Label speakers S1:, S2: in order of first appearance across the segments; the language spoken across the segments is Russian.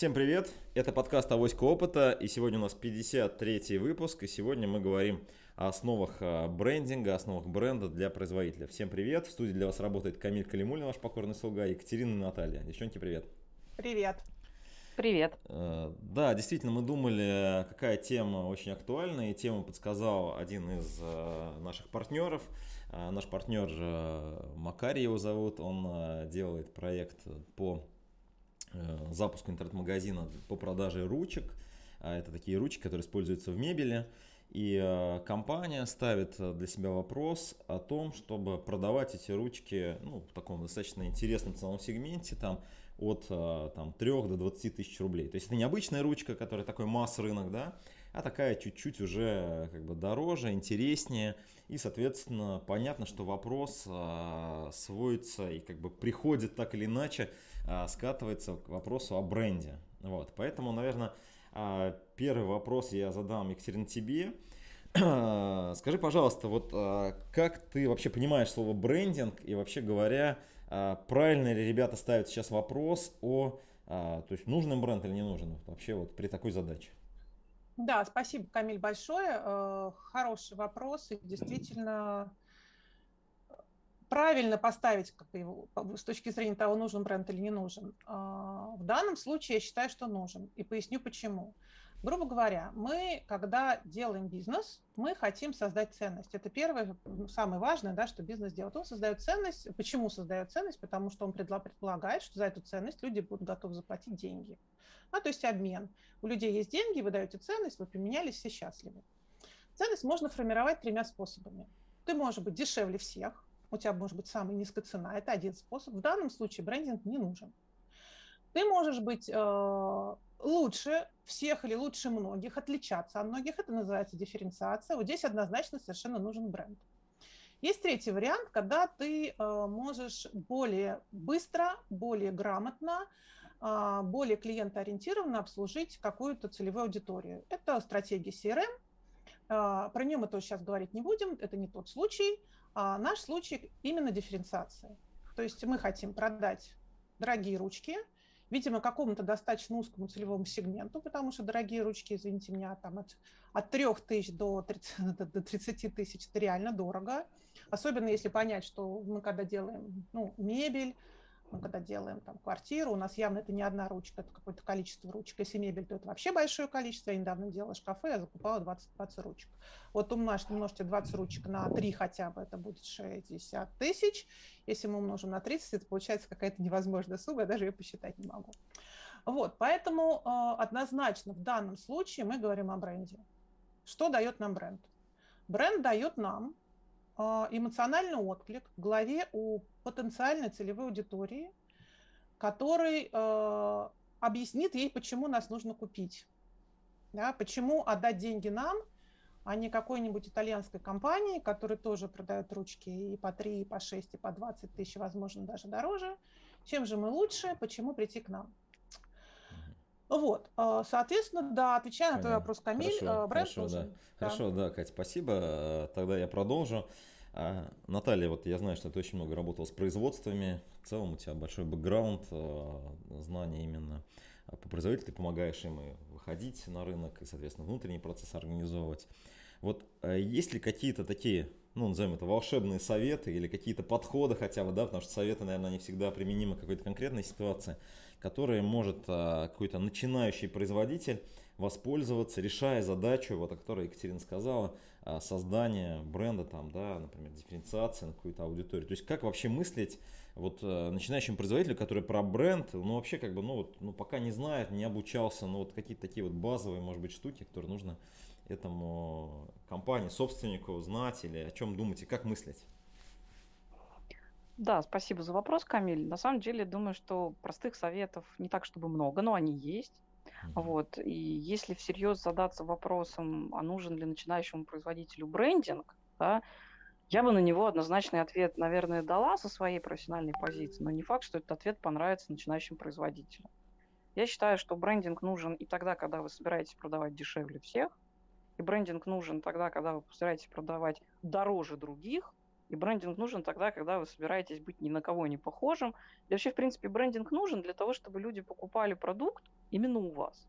S1: Всем привет! Это подкаст «Авоська опыта», и сегодня у нас 53-й выпуск, и сегодня мы говорим о основах а, брендинга, основах бренда для производителя. Всем привет! В студии для вас работает Камиль Калимулин, ваш покорный слуга, Екатерина и Наталья. Девчонки, привет!
S2: Привет!
S3: Привет.
S1: Э, да, действительно, мы думали, какая тема очень актуальна, и тему подсказал один из э, наших партнеров. Э, наш партнер Макарий его зовут, он делает проект по запуску интернет-магазина по продаже ручек. Это такие ручки, которые используются в мебели. И компания ставит для себя вопрос о том, чтобы продавать эти ручки ну, в таком достаточно интересном ценовом сегменте, там от э, там, 3 до 20 тысяч рублей. То есть это не обычная ручка, которая такой масс-рынок, да, а такая чуть-чуть уже как бы дороже, интереснее. И, соответственно, понятно, что вопрос а, сводится и как бы приходит так или иначе, а, скатывается к вопросу о бренде. Вот, поэтому, наверное, а, первый вопрос я задам, Екатерина, тебе. Скажи, пожалуйста, вот как ты вообще понимаешь слово брендинг и вообще говоря, правильно ли ребята ставят сейчас вопрос о, то есть нужен бренд или не нужен вообще вот при такой задаче?
S2: Да, спасибо, Камиль, большое. Э, хороший вопрос. И действительно, правильно поставить как его, с точки зрения того, нужен бренд или не нужен. В данном случае я считаю, что нужен. И поясню почему. Грубо говоря, мы, когда делаем бизнес, мы хотим создать ценность. Это первое, ну, самое важное, да, что бизнес делает. Он создает ценность. Почему создает ценность? Потому что он предполагает, что за эту ценность люди будут готовы заплатить деньги. А, то есть обмен. У людей есть деньги, вы даете ценность, вы поменялись, все счастливы. Ценность можно формировать тремя способами. Ты можешь быть дешевле всех, у тебя может быть самая низкая цена, это один способ. В данном случае брендинг не нужен. Ты можешь быть э, лучше всех или лучше многих, отличаться от многих, это называется дифференциация. Вот здесь однозначно совершенно нужен бренд. Есть третий вариант, когда ты э, можешь более быстро, более грамотно, э, более клиентоориентированно обслужить какую-то целевую аудиторию. Это стратегия CRM. Э, про нее мы тоже сейчас говорить не будем, это не тот случай. А наш случай именно дифференциация. То есть мы хотим продать дорогие ручки – видимо, какому-то достаточно узкому целевому сегменту, потому что дорогие ручки, извините меня, там от, от 3 тысяч до 30, до 30 тысяч, это реально дорого. Особенно если понять, что мы когда делаем ну, мебель, мы когда делаем там квартиру, у нас явно это не одна ручка, это какое-то количество ручек. Если мебель, то это вообще большое количество. Я недавно делала шкафы, я закупала 20, 20 ручек. Вот умножьте, умножьте 20 ручек на 3 хотя бы, это будет 60 тысяч. Если мы умножим на 30, это получается какая-то невозможная сумма, я даже ее посчитать не могу. Вот, поэтому э, однозначно в данном случае мы говорим о бренде. Что дает нам бренд? Бренд дает нам а, эмоциональный отклик в голове у потенциальной целевой аудитории, который э, объяснит ей, почему нас нужно купить. Да, почему отдать деньги нам, а не какой-нибудь итальянской компании, которая тоже продает ручки и по 3, и по 6, и по 20 тысяч, возможно, даже дороже. Чем же мы лучше, почему прийти к нам? Вот, а, соответственно, да, отвечая на твой вопрос, Камиль,
S1: хорошо, бренд хорошо, нужен. Да. Да. Хорошо, да, Катя, спасибо. Тогда я продолжу. А, Наталья, вот я знаю, что ты очень много работала с производствами. В целом у тебя большой бэкграунд, а, знания именно по производителю. Ты помогаешь им и выходить на рынок, и, соответственно, внутренний процесс организовывать. Вот есть ли какие-то такие ну, назовем это, волшебные советы или какие-то подходы хотя бы, да, потому что советы, наверное, не всегда применимы к какой-то конкретной ситуации, которые может а, какой-то начинающий производитель воспользоваться, решая задачу, вот о которой Екатерина сказала, а, создание бренда, там, да, например, дифференциации на какую-то аудиторию. То есть как вообще мыслить вот а, начинающему производителю, который про бренд, ну, вообще как бы, ну, вот, ну, пока не знает, не обучался, ну, вот какие-то такие вот базовые, может быть, штуки, которые нужно этому компании, собственнику знать или о чем думать и как мыслить?
S3: Да, спасибо за вопрос, Камиль. На самом деле, думаю, что простых советов не так, чтобы много, но они есть. Вот. И если всерьез задаться вопросом, а нужен ли начинающему производителю брендинг, да, я бы на него однозначный ответ, наверное, дала со своей профессиональной позиции, но не факт, что этот ответ понравится начинающим производителям. Я считаю, что брендинг нужен и тогда, когда вы собираетесь продавать дешевле всех, и брендинг нужен тогда, когда вы постараетесь продавать дороже других, И брендинг нужен тогда, когда вы собираетесь быть ни на кого не похожим. И вообще, в принципе, брендинг нужен для того, чтобы люди покупали продукт именно у вас.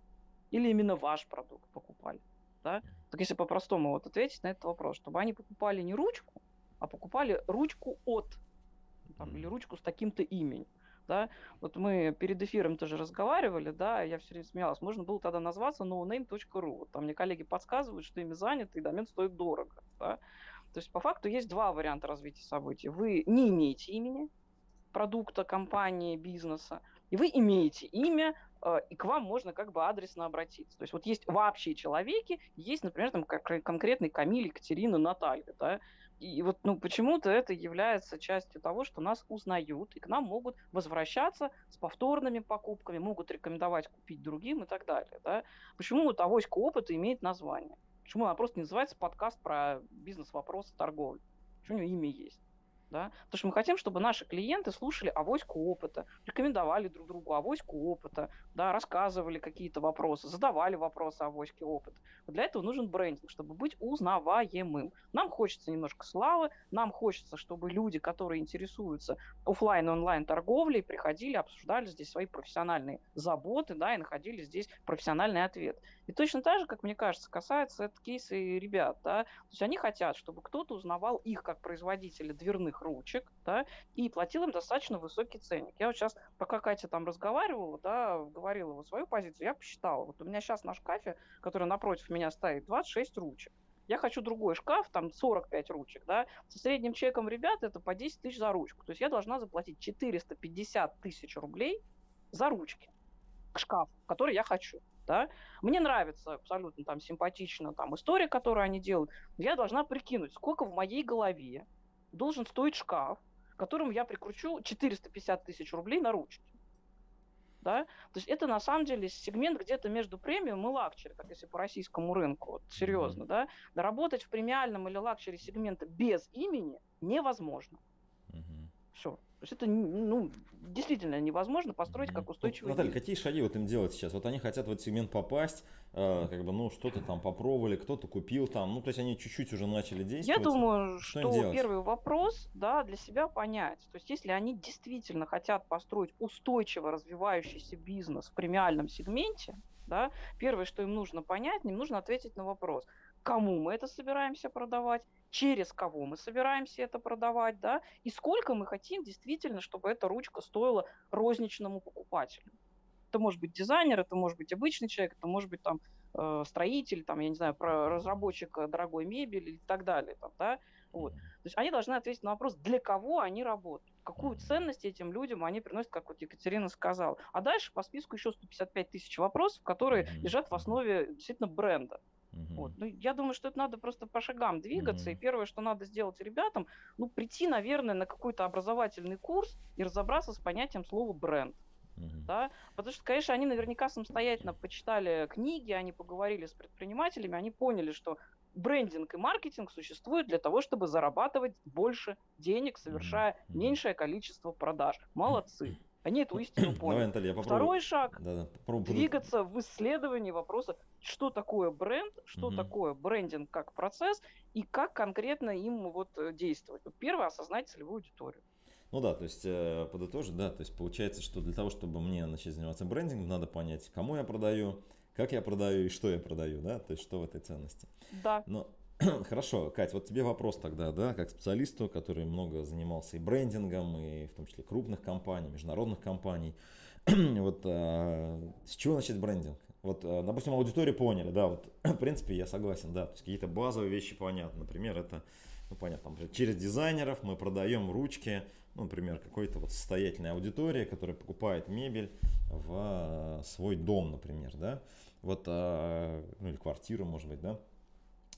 S3: Или именно ваш продукт покупали. Да? Так если по-простому вот ответить на этот вопрос, чтобы они покупали не ручку, а покупали ручку от, там, или ручку с таким-то именем. Да? Вот мы перед эфиром тоже разговаривали, да, я все время смеялась. Можно было тогда назваться noname.ru. Вот там мне коллеги подсказывают, что ими занято, и домен стоит дорого. Да? То есть по факту есть два варианта развития событий. Вы не имеете имени продукта, компании, бизнеса, и вы имеете имя, э, и к вам можно как бы адресно обратиться. То есть вот есть вообще человеки, есть, например, там конкретный Камиль, Екатерина, Наталья, да, и вот ну, почему-то это является частью того, что нас узнают, и к нам могут возвращаться с повторными покупками, могут рекомендовать купить другим и так далее. Да? Почему вот авоська опыта имеет название? Почему она просто не называется подкаст про бизнес-вопросы торговли? Почему у нее имя есть? Да, потому что мы хотим, чтобы наши клиенты слушали авоську опыта, рекомендовали друг другу авоську опыта, да, рассказывали какие-то вопросы, задавали вопросы авоське опыта. Вот для этого нужен брендинг, чтобы быть узнаваемым. Нам хочется немножко славы, нам хочется, чтобы люди, которые интересуются офлайн и онлайн торговлей, приходили, обсуждали здесь свои профессиональные заботы, да, и находили здесь профессиональный ответ. И точно так же, как мне кажется, касается это кейса и ребят, да, то есть они хотят, чтобы кто-то узнавал их как производителя дверных ручек, да, и платил им достаточно высокий ценник. Я вот сейчас, пока Катя там разговаривала, да, говорила вот свою позицию, я посчитала. Вот у меня сейчас на шкафе, который напротив меня стоит, 26 ручек. Я хочу другой шкаф, там 45 ручек, да, со средним чеком ребят это по 10 тысяч за ручку. То есть я должна заплатить 450 тысяч рублей за ручки к шкафу, который я хочу. Да? Мне нравится абсолютно там симпатично там история, которую они делают. Я должна прикинуть, сколько в моей голове должен стоить шкаф, которому я прикручу 450 тысяч рублей на ручки. Да? То есть это на самом деле сегмент где-то между премиум и лакчери, так если по российскому рынку, вот, серьезно, mm-hmm. да, доработать в премиальном или лакчери сегменте без имени невозможно. Mm-hmm. Все. То есть это ну, действительно невозможно построить как устойчивый
S1: вот, Наталья, какие шаги вот им делать сейчас? Вот они хотят в этот сегмент попасть, э, как бы, ну, что-то там попробовали, кто-то купил там, ну, то есть они чуть-чуть уже начали действовать.
S3: Я думаю, что, что первый вопрос, да, для себя понять. То есть если они действительно хотят построить устойчиво развивающийся бизнес в премиальном сегменте, да, первое, что им нужно понять, им нужно ответить на вопрос, кому мы это собираемся продавать, через кого мы собираемся это продавать, да, и сколько мы хотим действительно, чтобы эта ручка стоила розничному покупателю. Это может быть дизайнер, это может быть обычный человек, это может быть там э, строитель, там, я не знаю, про разработчик дорогой мебели и так далее, там, да, вот. То есть они должны ответить на вопрос, для кого они работают, какую ценность этим людям они приносят, как вот Екатерина сказала. А дальше по списку еще 155 тысяч вопросов, которые лежат в основе действительно бренда. Угу. Вот. Ну, я думаю, что это надо просто по шагам двигаться. Угу. И первое, что надо сделать ребятам, ну, прийти, наверное, на какой-то образовательный курс и разобраться с понятием слова бренд. Uh-huh. Да? Потому что, конечно, они наверняка самостоятельно почитали книги, они поговорили с предпринимателями, они поняли, что брендинг и маркетинг существуют для того, чтобы зарабатывать больше денег, совершая uh-huh. меньшее количество продаж. Молодцы. Они эту истину поняли. Давай, Наталья, я попробую. Второй шаг да, да, попробую. двигаться в исследовании вопроса, что такое бренд, что угу. такое брендинг как процесс и как конкретно им вот э, действовать. Вот первое осознать целевую аудиторию.
S1: Ну да, то есть э, подытожить, да, то есть получается, что для того, чтобы мне начать заниматься брендингом, надо понять, кому я продаю, как я продаю и что я продаю, да, то есть что в этой ценности.
S3: Да.
S1: Но Хорошо, Кать, вот тебе вопрос тогда, да, как специалисту, который много занимался и брендингом, и в том числе крупных компаний, международных компаний. вот а, с чего начать брендинг? Вот, а, допустим, аудиторию поняли, да, вот, в принципе, я согласен, да, то есть какие-то базовые вещи понятны. Например, это, ну, понятно, например, через дизайнеров мы продаем ручки, ну, например, какой-то вот состоятельной аудитории, которая покупает мебель в а, свой дом, например, да, вот, а, ну, или квартиру, может быть, да,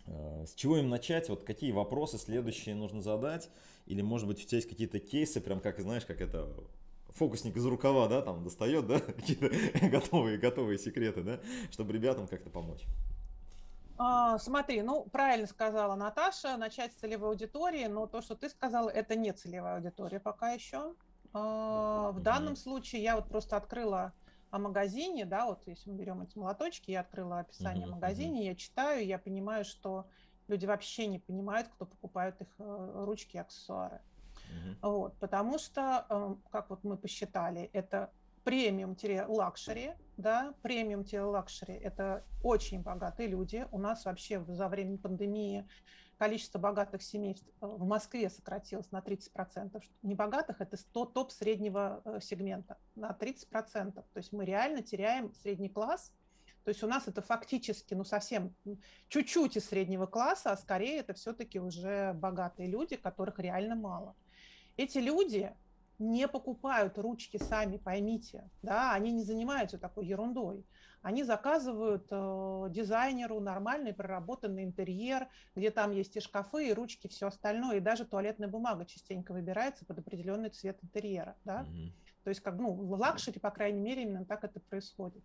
S1: с чего им начать? Вот какие вопросы следующие нужно задать? Или, может быть, у тебя есть какие-то кейсы, прям как, знаешь, как это фокусник из рукава, да, там достает, да, какие-то готовые, готовые секреты, да, чтобы ребятам как-то помочь.
S2: А, смотри, ну, правильно сказала Наташа, начать с целевой аудитории, но то, что ты сказала, это не целевая аудитория пока еще. А, в данном случае я вот просто открыла о магазине, да, вот если мы берем эти молоточки, я открыла описание uh-huh, магазина, я читаю, я понимаю, что Люди вообще не понимают, кто покупает их э, ручки и аксессуары. Угу. Вот, потому что, эм, как вот мы посчитали, это премиум-luxury, да, премиум-luxury – это очень богатые люди. У нас вообще за время пандемии количество богатых семей в Москве сократилось на 30%. Небогатых – это 100 топ среднего э, сегмента на 30%. То есть мы реально теряем средний класс. То есть у нас это фактически, ну, совсем чуть-чуть из среднего класса, а скорее это все-таки уже богатые люди, которых реально мало. Эти люди не покупают ручки сами, поймите, да, они не занимаются такой ерундой. Они заказывают э, дизайнеру нормальный проработанный интерьер, где там есть и шкафы, и ручки, все остальное, и даже туалетная бумага частенько выбирается под определенный цвет интерьера, да. Mm-hmm. То есть, как, ну, в luxury, по крайней мере, именно так это происходит.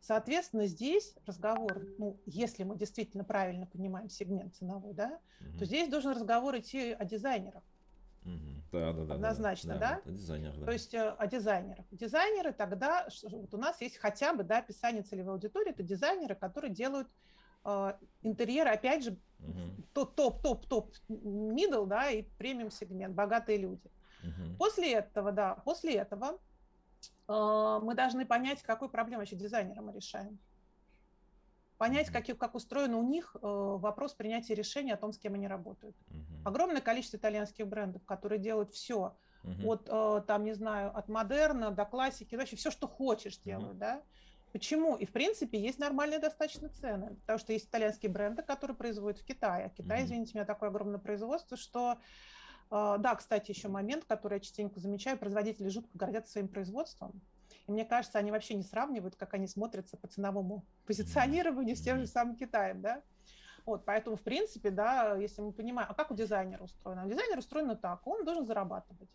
S2: Соответственно, здесь разговор, ну, если мы действительно правильно понимаем сегмент ценовой, да, mm-hmm. то здесь должен разговор идти о дизайнерах.
S1: Да, да, да.
S2: Однозначно, да? да?
S1: да? Дизайнер, да.
S2: То есть э, о дизайнерах. Дизайнеры тогда, вот у нас есть хотя бы, да, описание целевой аудитории, это дизайнеры, которые делают э, интерьеры, опять же, угу. топ-топ-топ middle, да, и премиум сегмент, богатые люди. Угу. После этого, да, после этого э, мы должны понять, какую проблему вообще дизайнера мы решаем понять, как, как устроен у них э, вопрос принятия решения о том, с кем они работают. Uh-huh. Огромное количество итальянских брендов, которые делают все, uh-huh. от, э, там, не знаю, от модерна до классики, вообще все, что хочешь, делают, uh-huh. да. Почему? И, в принципе, есть нормальные достаточно цены, потому что есть итальянские бренды, которые производят в Китае. А Китай, uh-huh. извините меня, такое огромное производство, что э, да, кстати, еще момент, который я частенько замечаю, производители жутко гордятся своим производством. И мне кажется, они вообще не сравнивают, как они смотрятся по ценовому позиционированию с тем же самым Китаем, да. Вот, поэтому, в принципе, да, если мы понимаем, а как у дизайнера устроено? Дизайнер устроен так, он должен зарабатывать.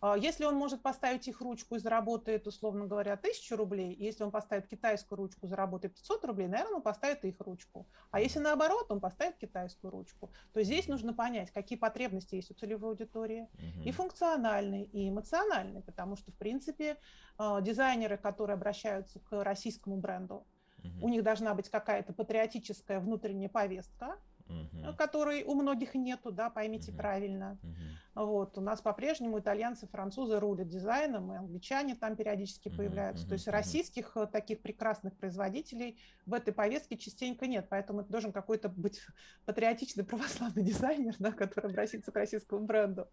S2: А, если он может поставить их ручку и заработает, условно говоря, 1000 рублей, если он поставит китайскую ручку, заработает 500 рублей, наверное, он поставит их ручку. А если наоборот, он поставит китайскую ручку, то здесь нужно понять, какие потребности есть у целевой аудитории, угу. и функциональные, и эмоциональные, потому что, в принципе, а, дизайнеры, которые обращаются к российскому бренду, угу. у них должна быть какая-то патриотическая внутренняя повестка, угу. которой у многих нету, да, поймите угу. правильно. Угу. Вот, у нас по-прежнему итальянцы, французы рулят дизайном, и англичане там периодически угу. появляются. Угу. То есть российских э, таких прекрасных производителей в этой повестке частенько нет, поэтому это должен какой-то быть патриотичный православный дизайнер, да, который обратится к российскому бренду.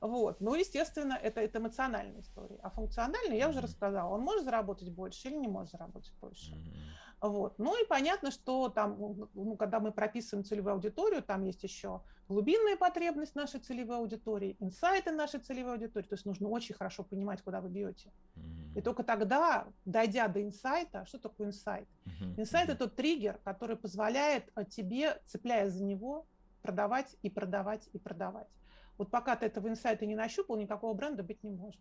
S2: Вот. Ну, естественно, это, это эмоциональная история. А функциональная, я уже рассказала, он может заработать больше или не может заработать больше. Mm-hmm. Вот. Ну и понятно, что там, ну, ну, когда мы прописываем целевую аудиторию, там есть еще глубинная потребность нашей целевой аудитории, инсайты нашей целевой аудитории. То есть нужно очень хорошо понимать, куда вы бьете. И только тогда, дойдя до инсайта, что такое инсайт? Инсайт – это триггер, который позволяет э, тебе, цепляясь за него, продавать и продавать и продавать. Вот пока ты этого инсайта не нащупал, никакого бренда быть не может.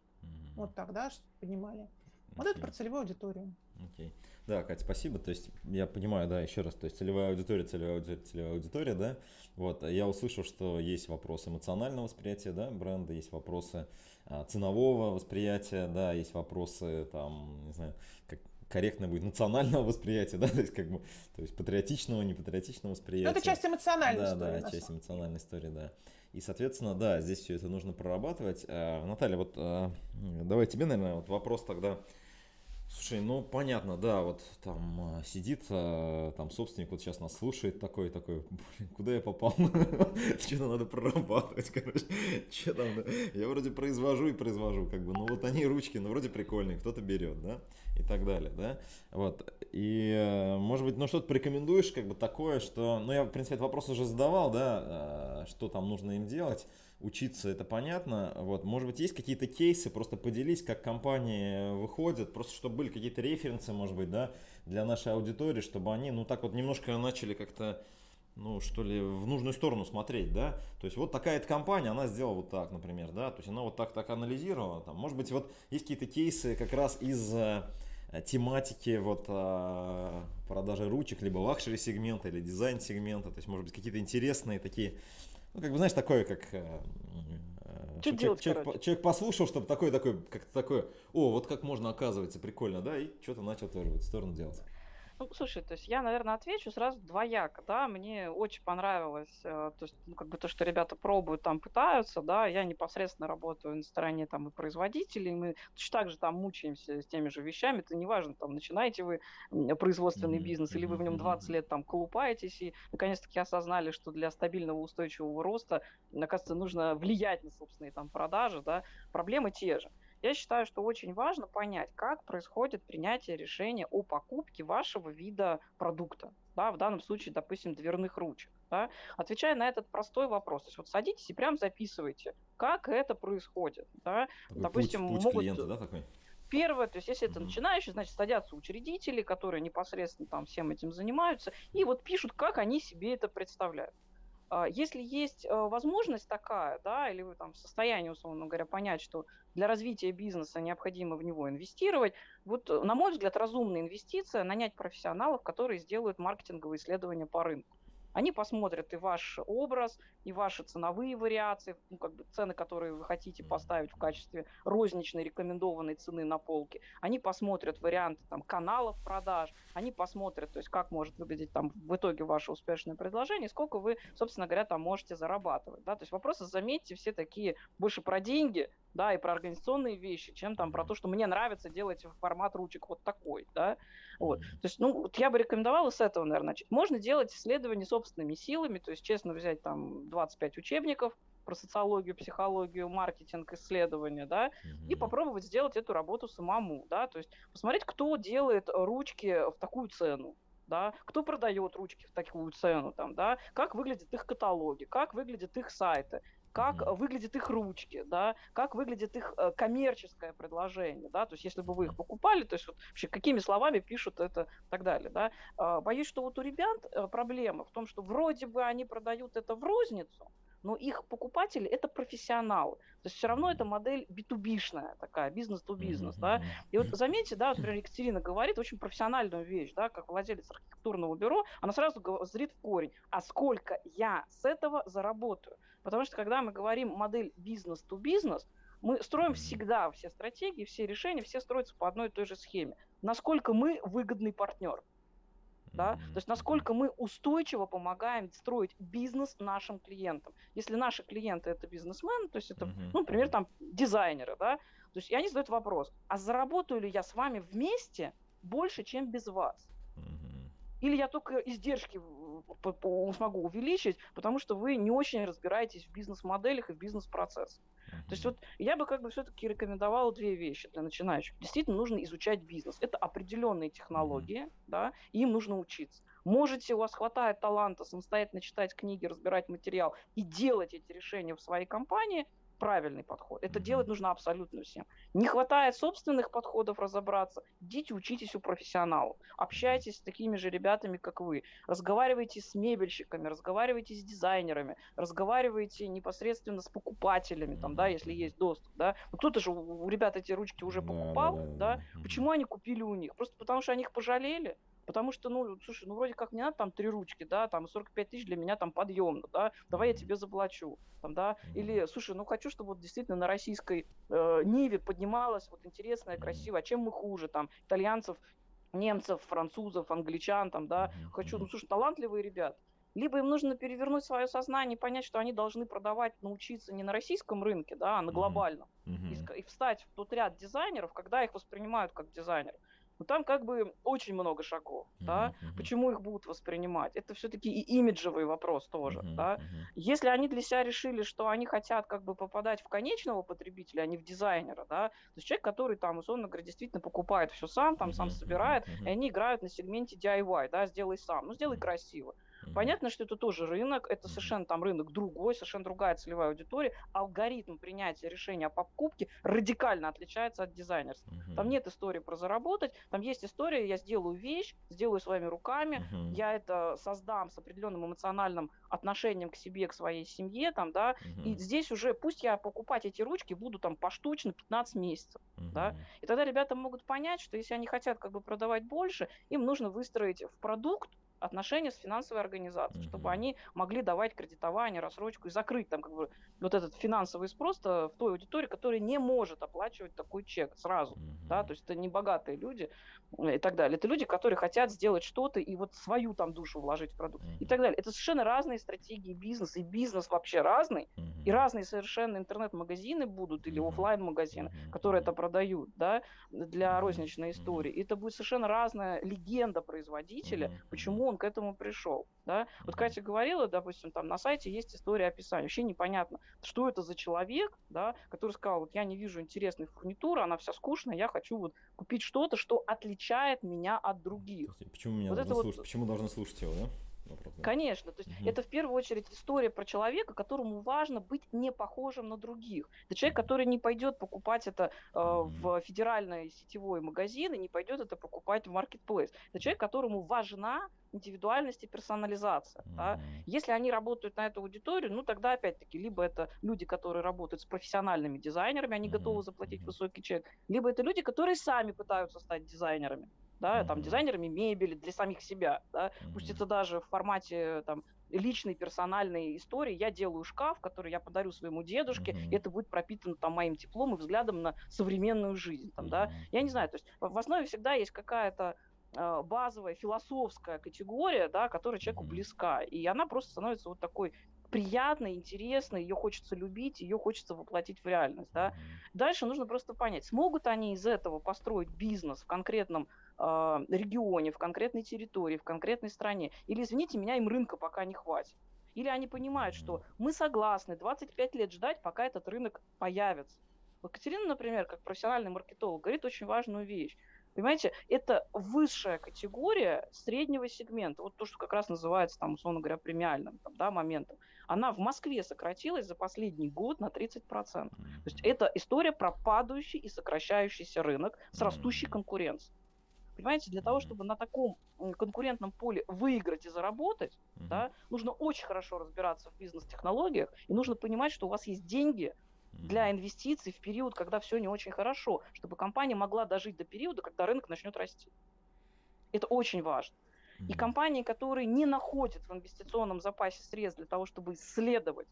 S2: Вот тогда, понимали. Вот okay. это про целевую аудиторию.
S1: Окей. Okay. Да, Катя, спасибо. То есть я понимаю, да, еще раз, то есть целевая аудитория, целевая аудитория, целевая аудитория, да. Вот, я услышал, что есть вопросы эмоционального восприятия, да, бренда, есть вопросы а, ценового восприятия, да, есть вопросы, там, не знаю, как корректно будет национального восприятия, да, то есть как бы, то есть патриотичного, непатриотичного восприятия. Ну,
S2: это часть эмоциональной
S1: да,
S2: истории.
S1: Да, часть эмоциональной истории, да. И, соответственно, да, здесь все это нужно прорабатывать. А, Наталья, вот а, давай тебе, наверное, вот вопрос тогда Слушай, ну понятно, да, вот там э, сидит, э, там собственник вот сейчас нас слушает такой, такой, блин, куда я попал? Что-то надо прорабатывать, короче. Что там? Я вроде произвожу и произвожу, как бы, ну вот они ручки, ну вроде прикольные, кто-то берет, да, и так далее, да. Вот, и э, может быть, ну что-то порекомендуешь, как бы такое, что, ну я, в принципе, этот вопрос уже задавал, да, что там нужно им делать учиться, это понятно. Вот, может быть, есть какие-то кейсы, просто поделись, как компании выходят, просто чтобы были какие-то референсы, может быть, да, для нашей аудитории, чтобы они, ну, так вот немножко начали как-то ну, что ли, в нужную сторону смотреть, да, то есть вот такая-то компания, она сделала вот так, например, да, то есть она вот так так анализировала, там, может быть, вот есть какие-то кейсы как раз из э, тематики вот э, продажи ручек, либо luxury сегмента или дизайн сегмента, то есть, может быть, какие-то интересные такие ну, как бы, знаешь, такое, как... Э,
S3: э, что
S1: человек, человек, человек послушал, чтобы такой, такой, как такой, о, вот как можно, оказывается, прикольно, да, и что-то начал тоже в эту сторону делать.
S3: Ну, слушай, то есть я, наверное, отвечу сразу двояко, да, мне очень понравилось, э, то есть, ну, как бы то, что ребята пробуют, там, пытаются, да, я непосредственно работаю на стороне, там, и производителей, мы точно так же там мучаемся с теми же вещами, это неважно, там, начинаете вы производственный mm-hmm. бизнес, или вы в нем 20 лет, там, колупаетесь, и, наконец-таки, осознали, что для стабильного устойчивого роста, оказывается, нужно влиять на собственные, там, продажи, да, проблемы те же. Я считаю, что очень важно понять, как происходит принятие решения о покупке вашего вида продукта. Да, в данном случае, допустим, дверных ручек. Да. Отвечая на этот простой вопрос, то есть вот садитесь и прям записывайте, как это происходит. Да.
S1: Такой допустим, путь, путь могут... клиента, да, такой?
S3: Первое, то есть если это начинающий, значит, садятся учредители, которые непосредственно там всем этим занимаются, и вот пишут, как они себе это представляют. А, если есть э, возможность такая, да, или вы там в состоянии, условно говоря, понять, что для развития бизнеса необходимо в него инвестировать, вот, э, на мой взгляд, разумная инвестиция – нанять профессионалов, которые сделают маркетинговые исследования по рынку. Они посмотрят и ваш образ, и ваши ценовые вариации, ну, как бы цены, которые вы хотите поставить в качестве розничной рекомендованной цены на полке. Они посмотрят варианты там, каналов продаж, они посмотрят, то есть как может выглядеть там в итоге ваше успешное предложение, сколько вы, собственно говоря, там можете зарабатывать. Да? То есть вопросы, заметьте, все такие больше про деньги, да, и про организационные вещи, чем там про то, что мне нравится делать формат ручек вот такой, да. Вот. То есть, ну, вот я бы рекомендовала с этого, наверное, начать. Можно делать исследования собственными силами, то есть, честно, взять там 25 учебников, про социологию, психологию, маркетинг, исследования, да, mm-hmm. и попробовать сделать эту работу самому, да, то есть посмотреть, кто делает ручки в такую цену, да, кто продает ручки в такую цену, там, да, как выглядят их каталоги, как выглядят их сайты, как mm-hmm. выглядят их ручки, да, как выглядит их э, коммерческое предложение, да, то есть если бы вы их покупали, то есть вот, вообще какими словами пишут это и так далее, да. Э, боюсь, что вот у ребят э, проблема в том, что вроде бы они продают это в розницу, но их покупатели это профессионалы. То есть все равно это модель B2B-шная такая, бизнес-то-бизнес, mm-hmm. да. И вот заметьте, да, например, Екатерина говорит очень профессиональную вещь, да, как владелец архитектурного бюро, она сразу зрит в корень, а сколько я с этого заработаю. Потому что когда мы говорим модель бизнес-то-бизнес, мы строим всегда все стратегии, все решения, все строятся по одной и той же схеме. Насколько мы выгодный партнер. Да? То есть насколько мы устойчиво помогаем строить бизнес нашим клиентам. Если наши клиенты это бизнесмены, то есть это, ну, например, там дизайнеры, да, то есть и они задают вопрос, а заработаю ли я с вами вместе больше, чем без вас? Или я только издержки смогу увеличить, потому что вы не очень разбираетесь в бизнес-моделях и в бизнес-процессах. То есть вот я бы как бы все-таки рекомендовала две вещи для начинающих. Действительно нужно изучать бизнес. Это определенные технологии, да, и им нужно учиться. Можете, у вас хватает таланта самостоятельно читать книги, разбирать материал и делать эти решения в своей компании – правильный подход. Это делать нужно абсолютно всем. Не хватает собственных подходов разобраться, идите учитесь у профессионалов, общайтесь с такими же ребятами, как вы, разговаривайте с мебельщиками, разговаривайте с дизайнерами, разговаривайте непосредственно с покупателями, там, да, если есть доступ, да. Ну, кто-то же у ребят эти ручки уже покупал, да, да, да. Почему они купили у них? Просто потому что они их пожалели? Потому что, ну, слушай, ну, вроде как не надо там три ручки, да, там 45 тысяч для меня там подъемно, да, давай я тебе заплачу, там, да, или, слушай, ну, хочу, чтобы вот действительно на российской э, Ниве поднималась вот интересная, красивая, а чем мы хуже, там, итальянцев, немцев, французов, англичан, там, да, хочу, ну, слушай, талантливые ребята, либо им нужно перевернуть свое сознание и понять, что они должны продавать, научиться не на российском рынке, да, а на глобальном. Mm-hmm. И, и встать в тот ряд дизайнеров, когда их воспринимают как дизайнеров. Но ну, там как бы очень много шагов, uh-huh, да, uh-huh. почему их будут воспринимать. Это все-таки и имиджевый вопрос тоже, uh-huh, да. Uh-huh. Если они для себя решили, что они хотят как бы попадать в конечного потребителя, а не в дизайнера, да, то есть человек, который там, условно говоря, действительно покупает все сам, там uh-huh, сам собирает, uh-huh. и они играют на сегменте DIY, да, сделай сам, ну сделай красиво. Понятно, что это тоже рынок, это совершенно там рынок другой, совершенно другая целевая аудитория. Алгоритм принятия решения о покупке радикально отличается от дизайнерства. Uh-huh. Там нет истории про заработать, там есть история, я сделаю вещь, сделаю своими руками, uh-huh. я это создам с определенным эмоциональным отношением к себе, к своей семье, там, да, uh-huh. и здесь уже пусть я покупать эти ручки буду там поштучно 15 месяцев, uh-huh. да, и тогда ребята могут понять, что если они хотят как бы продавать больше, им нужно выстроить в продукт отношения с финансовой организацией, mm-hmm. чтобы они могли давать кредитование, рассрочку и закрыть там как бы вот этот финансовый спрос в той аудитории, которая не может оплачивать такой чек сразу, mm-hmm. да, то есть это не богатые люди э, и так далее. Это люди, которые хотят сделать что-то и вот свою там душу вложить в продукт mm-hmm. и так далее. Это совершенно разные стратегии бизнеса, и бизнес вообще разный, mm-hmm. и разные совершенно интернет-магазины будут или mm-hmm. офлайн магазины mm-hmm. которые это продают, да, для розничной истории. И это будет совершенно разная легенда производителя, mm-hmm. почему он к этому пришел. Да? Вот Катя говорила, допустим, там на сайте есть история описания. Вообще непонятно, что это за человек, да, который сказал, вот я не вижу интересной фурнитуры, она вся скучная, я хочу вот купить что-то, что отличает меня от других.
S1: Почему меня вот должны слушать? Вот... Почему должны слушать его, да?
S3: Вопрос. Да? Конечно. То есть угу. это в первую очередь история про человека, которому важно быть не похожим на других. Это человек, который не пойдет покупать это э, в федеральный сетевой магазин и не пойдет это покупать в маркетплейс. Это человек, которому важна индивидуальность и персонализация. Mm-hmm. Да? Если они работают на эту аудиторию, ну тогда опять-таки либо это люди, которые работают с профессиональными дизайнерами, они mm-hmm. готовы заплатить высокий чек, либо это люди, которые сами пытаются стать дизайнерами да, mm-hmm. там дизайнерами мебели для самих себя, да, mm-hmm. пусть это даже в формате там личной персональной истории. Я делаю шкаф, который я подарю своему дедушке, mm-hmm. и это будет пропитано там моим теплом и взглядом на современную жизнь, там, mm-hmm. да. Я не знаю, то есть в основе всегда есть какая-то а, базовая философская категория, да, которая человеку близка, и она просто становится вот такой приятной, интересной, ее хочется любить, ее хочется воплотить в реальность. Да? Дальше нужно просто понять, смогут они из этого построить бизнес в конкретном регионе, в конкретной территории, в конкретной стране. Или, извините меня, им рынка пока не хватит. Или они понимают, что мы согласны 25 лет ждать, пока этот рынок появится. Катерина, например, как профессиональный маркетолог, говорит очень важную вещь. Понимаете, это высшая категория среднего сегмента. Вот то, что как раз называется, там, условно говоря, премиальным там, да, моментом. Она в Москве сократилась за последний год на 30%. То есть это история про падающий и сокращающийся рынок с растущей конкуренцией. Понимаете, для того, чтобы на таком конкурентном поле выиграть и заработать, mm-hmm. да, нужно очень хорошо разбираться в бизнес-технологиях, и нужно понимать, что у вас есть деньги для инвестиций в период, когда все не очень хорошо, чтобы компания могла дожить до периода, когда рынок начнет расти. Это очень важно. И компании, которые не находят в инвестиционном запасе средств для того, чтобы исследовать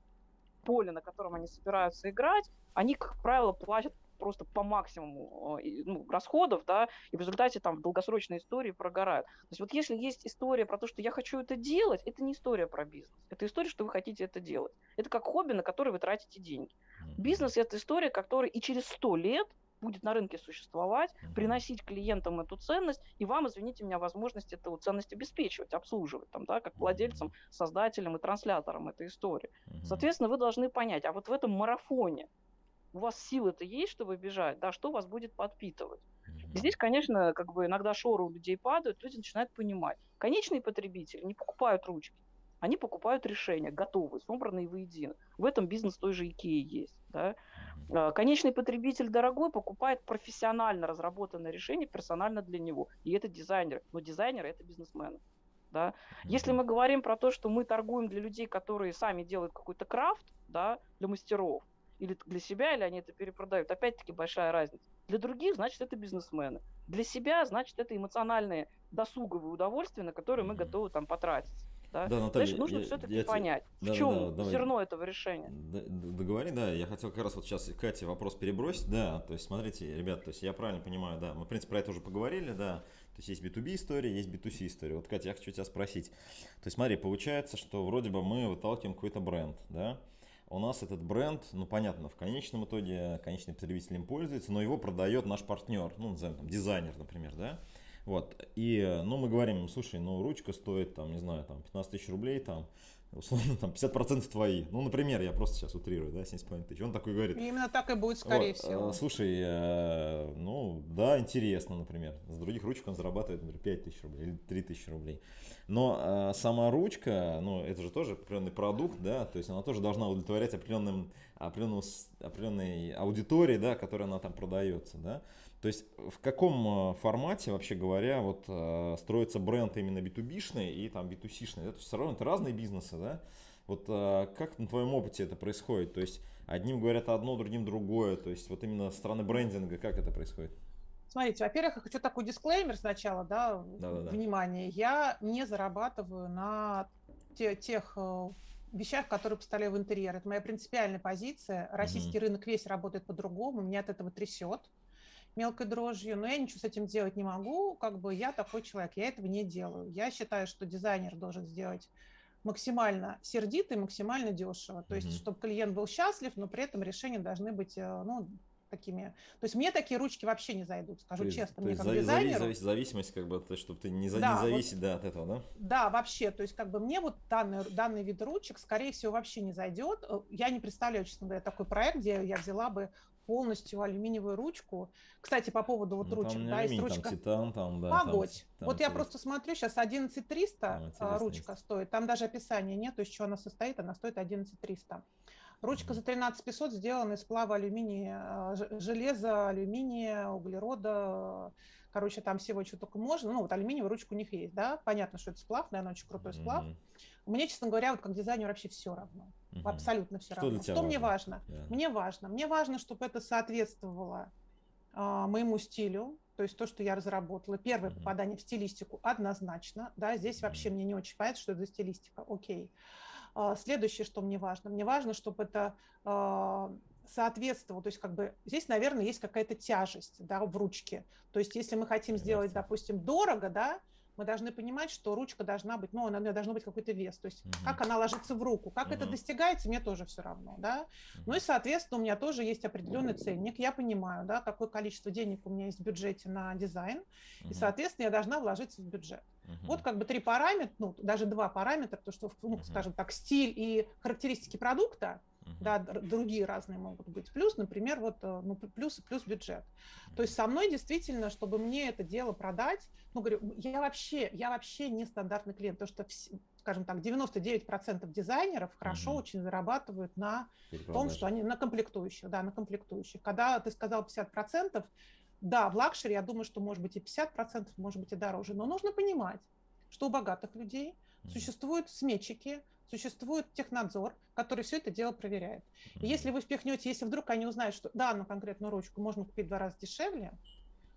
S3: поле, на котором они собираются играть, они, как правило, платят просто по максимуму э, ну, расходов, да, и в результате там в долгосрочной истории прогорают. То есть вот если есть история про то, что я хочу это делать, это не история про бизнес. Это история, что вы хотите это делать. Это как хобби, на которое вы тратите деньги. Бизнес – это история, которая и через сто лет будет на рынке существовать, приносить клиентам эту ценность, и вам, извините меня, возможность эту ценность обеспечивать, обслуживать, там, да, как владельцам, создателям и трансляторам этой истории. Соответственно, вы должны понять, а вот в этом марафоне у вас силы-то есть, чтобы бежать, да, что вас будет подпитывать. И здесь, конечно, как бы иногда шоры у людей падают, люди начинают понимать. Конечные потребители не покупают ручки, они покупают решения, готовые, собранные воедино. В этом бизнес той же Икеи есть. Да? А, конечный потребитель дорогой покупает профессионально разработанное решение персонально для него. И это дизайнер. Но дизайнеры это бизнесмены. Да? Если мы говорим про то, что мы торгуем для людей, которые сами делают какой-то крафт, да, для мастеров, или для себя, или они это перепродают. Опять-таки большая разница. Для других, значит, это бизнесмены. Для себя, значит, это эмоциональные досуговые удовольствия, на которые мы готовы там потратить. Да? Да, Наталья, Значит, нужно все-таки я, понять, да, в чем да, да, зерно давай. этого решения.
S1: Договори, да, я хотел как раз вот сейчас Кате вопрос перебросить, да, то есть смотрите, ребят, то есть я правильно понимаю, да, мы, в принципе, про это уже поговорили, да, то есть есть B2B история, есть B2C история. Вот, Катя, я хочу тебя спросить. То есть смотри, получается, что вроде бы мы выталкиваем какой-то бренд, да, у нас этот бренд, ну понятно, в конечном итоге конечный потребитель им пользуется, но его продает наш партнер, ну, назовем там дизайнер, например, да. Вот, и, ну, мы говорим, слушай, ну, ручка стоит, там, не знаю, там, 15 тысяч рублей, там, условно, там, 50% твои. Ну, например, я просто сейчас утрирую, да, 7,5 тысяч. Он такой говорит.
S2: И именно так и будет, скорее вот, всего.
S1: Э, слушай, э, ну, да, интересно, например. С других ручек он зарабатывает, например, 5 тысяч рублей или 3 тысячи рублей. Но э, сама ручка, ну, это же тоже определенный продукт, да, то есть она тоже должна удовлетворять определенным, определенным, определенной аудитории, да, которая она там продается, да. То есть в каком э, формате, вообще говоря, вот э, строится бренд именно B2B-шный и там B2C-шный? Это все равно это разные бизнесы, да? Вот э, как на твоем опыте это происходит? То есть одним говорят одно, другим другое. То есть вот именно стороны брендинга как это происходит?
S2: Смотрите, во-первых, я хочу такой дисклеймер сначала, да, Да-да-да. внимание. Я не зарабатываю на те, тех вещах, которые поставляю в интерьер. Это моя принципиальная позиция. Российский угу. рынок весь работает по-другому, меня от этого трясет мелкой дрожью, но я ничего с этим делать не могу, как бы я такой человек, я этого не делаю. Я считаю, что дизайнер должен сделать максимально сердито и максимально дешево. То есть, чтобы клиент был счастлив, но при этом решения должны быть, э, ну, такими. То есть мне такие ручки вообще не зайдут, скажу
S1: то
S2: честно.
S1: То
S2: мне
S1: есть как дизайнеру. Завис, зависимость, как бы, то, чтобы ты не, за, да, не зависеть вот, да, от этого, да?
S2: Да, вообще. То есть как бы мне вот данный, данный вид ручек, скорее всего, вообще не зайдет. Э, я не представляю, честно говоря, такой проект, где я взяла бы полностью алюминиевую ручку. Кстати, по поводу вот ну, ручек, да, есть ручка.
S1: Там титан, там, да.
S2: Погодь. Там, вот там я есть. просто смотрю, сейчас 11300 там ручка есть. стоит. Там даже описания нет, есть что она состоит, она стоит 11300. Ручка за 13 500 сделана из сплава алюминия, э, железа, алюминия, углерода. Короче, там всего, что только можно. Ну, вот алюминиевая ручка у них есть, да. Понятно, что это сплав, наверное, очень крутой сплав. Mm-hmm. Мне, честно говоря, вот как дизайнеру вообще все равно. Mm-hmm. Абсолютно все что равно. Что важно? мне важно? Yeah. Мне важно. Мне важно, чтобы это соответствовало а, моему стилю, то есть то, что я разработала. Первое mm-hmm. попадание в стилистику однозначно, да, здесь mm-hmm. вообще мне не очень понятно, что это за стилистика, окей. А, следующее, что мне важно, мне важно, чтобы это а, соответствовало, то есть как бы здесь, наверное, есть какая-то тяжесть да, в ручке. То есть если мы хотим сделать, допустим, дорого, да, мы должны понимать, что ручка должна быть, ну, она должна быть какой-то вес, то есть угу. как она ложится в руку, как угу. это достигается, мне тоже все равно, да. Угу. Ну и, соответственно, у меня тоже есть определенный ценник, я понимаю, да, какое количество денег у меня есть в бюджете на дизайн, угу. и, соответственно, я должна вложиться в бюджет. Угу. Вот как бы три параметра, ну, даже два параметра, то, что, ну, угу. скажем так, стиль и характеристики продукта, да, другие разные могут быть. Плюс, например, вот э, ну, плюс, плюс бюджет. То есть со мной действительно, чтобы мне это дело продать, ну, говорю, я вообще, я вообще не стандартный клиент, потому что, скажем так, 99% дизайнеров хорошо угу. очень зарабатывают на том, что они на комплектующих, да, на комплектующих. Когда ты сказал 50%, да, в luxury, я думаю, что может быть и 50%, может быть и дороже, но нужно понимать, что у богатых людей существуют сметчики, существует технадзор, который все это дело проверяет. И если вы впихнете, если вдруг они узнают, что данную конкретную ручку можно купить в два раза дешевле,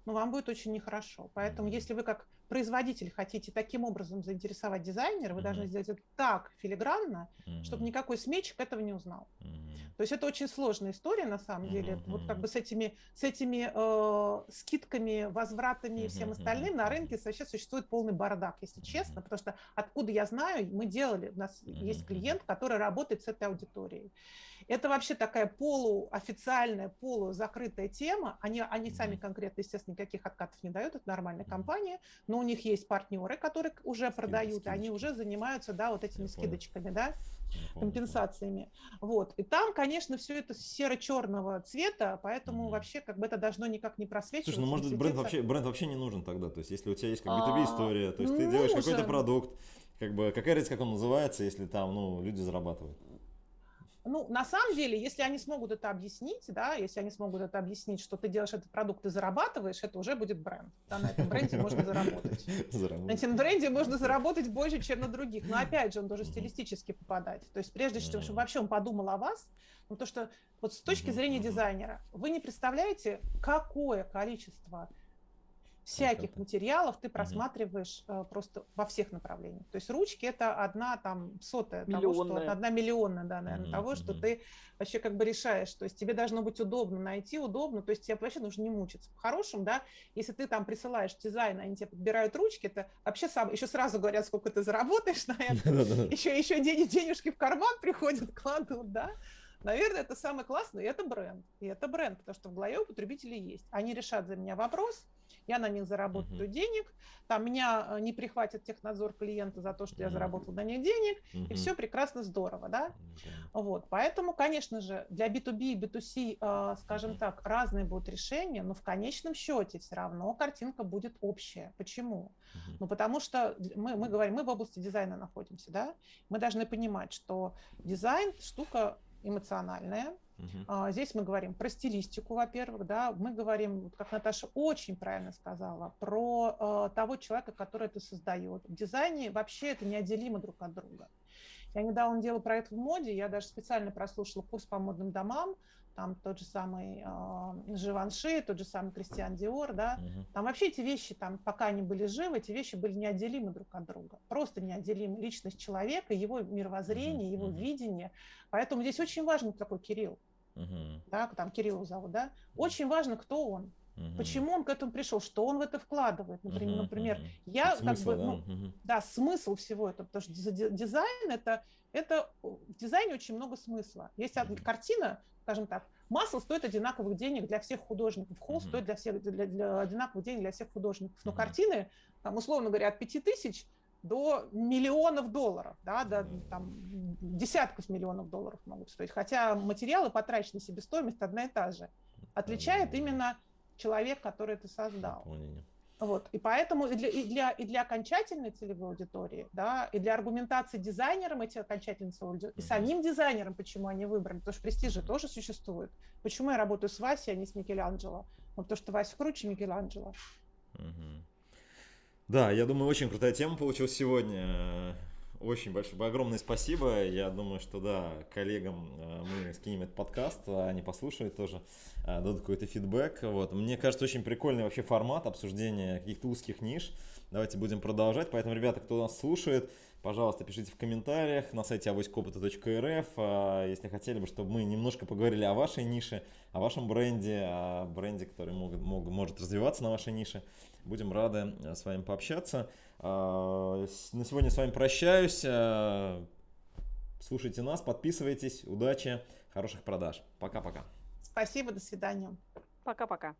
S2: ну, вам будет очень нехорошо. Поэтому, если вы как производитель хотите таким образом заинтересовать дизайнера, вы должны сделать это так филигранно, чтобы никакой сметчик этого не узнал. То есть это очень сложная история на самом деле. Вот как бы с этими, с этими э, скидками, возвратами и всем остальным на рынке вообще существует полный бардак, если честно, потому что откуда я знаю, мы делали, у нас есть клиент, который работает с этой аудиторией. Это вообще такая полуофициальная, полузакрытая тема. Они, они сами конкретно, естественно, никаких откатов не дают, это нормальная компания, но у них есть партнеры, которые уже продают, скидочки. они уже занимаются, да, вот этими Я скидочками, да, компенсациями. Вот. И там, конечно, все это серо-черного цвета, поэтому mm-hmm. вообще как бы это должно никак не просвечиваться.
S1: Слушай, ну может быть бренд вообще, бренд вообще не нужен тогда, то есть если у тебя есть как B2B история, то есть ты делаешь какой-то продукт, как бы какая разница, как он называется, если там, ну, люди зарабатывают.
S2: Ну, на самом деле, если они смогут это объяснить, да, если они смогут это объяснить, что ты делаешь этот продукт и зарабатываешь, это уже будет бренд. Да, на этом бренде можно заработать. На этом бренде можно заработать больше, чем на других. Но опять же, он должен стилистически попадать. То есть прежде чем чтобы вообще он подумал о вас, ну то, что вот с точки зрения дизайнера, вы не представляете, какое количество всяких это. материалов ты просматриваешь угу. просто во всех направлениях. То есть ручки это одна там сотая миллионная. того, что одна миллионная, да, наверное, угу, того, угу. что ты вообще как бы решаешь. То есть тебе должно быть удобно найти, удобно. То есть тебе вообще нужно не мучиться. По-хорошему, да, если ты там присылаешь дизайн, они тебе подбирают ручки, это вообще сам, еще сразу говорят, сколько ты заработаешь на это. Еще, еще денежки в карман приходят, кладут, да. Наверное, это самое классное, и это бренд. И это бренд, потому что в голове у потребителей есть. Они решат за меня вопрос, я на них заработаю uh-huh. денег, там меня э, не прихватит технадзор клиента за то, что я заработал на них денег, uh-huh. и все прекрасно, здорово, да? Uh-huh. Вот, поэтому, конечно же, для B2B и B2C, э, скажем так, разные будут решения, но в конечном счете все равно картинка будет общая. Почему? Ну, потому что мы, мы говорим, мы в области дизайна находимся, да? Мы должны понимать, что дизайн штука эмоциональная, Uh-huh. Здесь мы говорим про стилистику, во-первых, да, мы говорим, как Наташа очень правильно сказала, про э, того человека, который это создает. В дизайне вообще это неотделимо друг от друга. Я недавно делала проект в моде, я даже специально прослушала курс по модным домам, там тот же самый э, Живанши, тот же самый Кристиан Диор, да, угу. там вообще эти вещи, там, пока они были живы, эти вещи были неотделимы друг от друга, просто неотделимы. Личность человека, его мировоззрение, угу. его угу. видение. Поэтому здесь очень кто такой Кирилл. Угу. Да, там Кирилл зовут, да. Очень важно, кто он. Угу. Почему он к этому пришел, что он в это вкладывает, например, угу, например угу. я смысл, как бы, да? Ну, угу. да, смысл всего этого, потому что дизайн это это в дизайне очень много смысла. Есть одна картина, скажем так, масло стоит одинаковых денег для всех художников, холл mm-hmm. стоит для всех для, для одинаковых денег для всех художников, но mm-hmm. картины, там условно говоря, от пяти тысяч до миллионов долларов, да, до там, десятков миллионов долларов могут стоить. Хотя материалы потрачены себестоимость одна и та же. Отличает именно человек, который это создал. Вот. И поэтому и для, и, для, и для окончательной целевой аудитории, да, и для аргументации дизайнерам эти окончательные целевой аудитории, и самим дизайнерам, почему они выбрали, потому что престиж же тоже существует. Почему я работаю с Васей, а не с Микеланджело? Ну, потому что Вася круче Микеланджело.
S1: Да, я думаю, очень крутая тема получилась сегодня. Очень большое, огромное спасибо. Я думаю, что да, коллегам э, мы скинем этот подкаст, а они послушают тоже, э, дадут какой-то фидбэк. Вот. Мне кажется, очень прикольный вообще формат обсуждения каких-то узких ниш. Давайте будем продолжать. Поэтому, ребята, кто нас слушает, пожалуйста, пишите в комментариях на сайте авоськопыта.рф, а, если хотели бы, чтобы мы немножко поговорили о вашей нише, о вашем бренде, о бренде, который мог, мог, может развиваться на вашей нише. Будем рады э, с вами пообщаться. А, на сегодня с вами прощаюсь. А, слушайте нас, подписывайтесь. Удачи, хороших продаж. Пока-пока.
S2: Спасибо, до свидания.
S3: Пока-пока.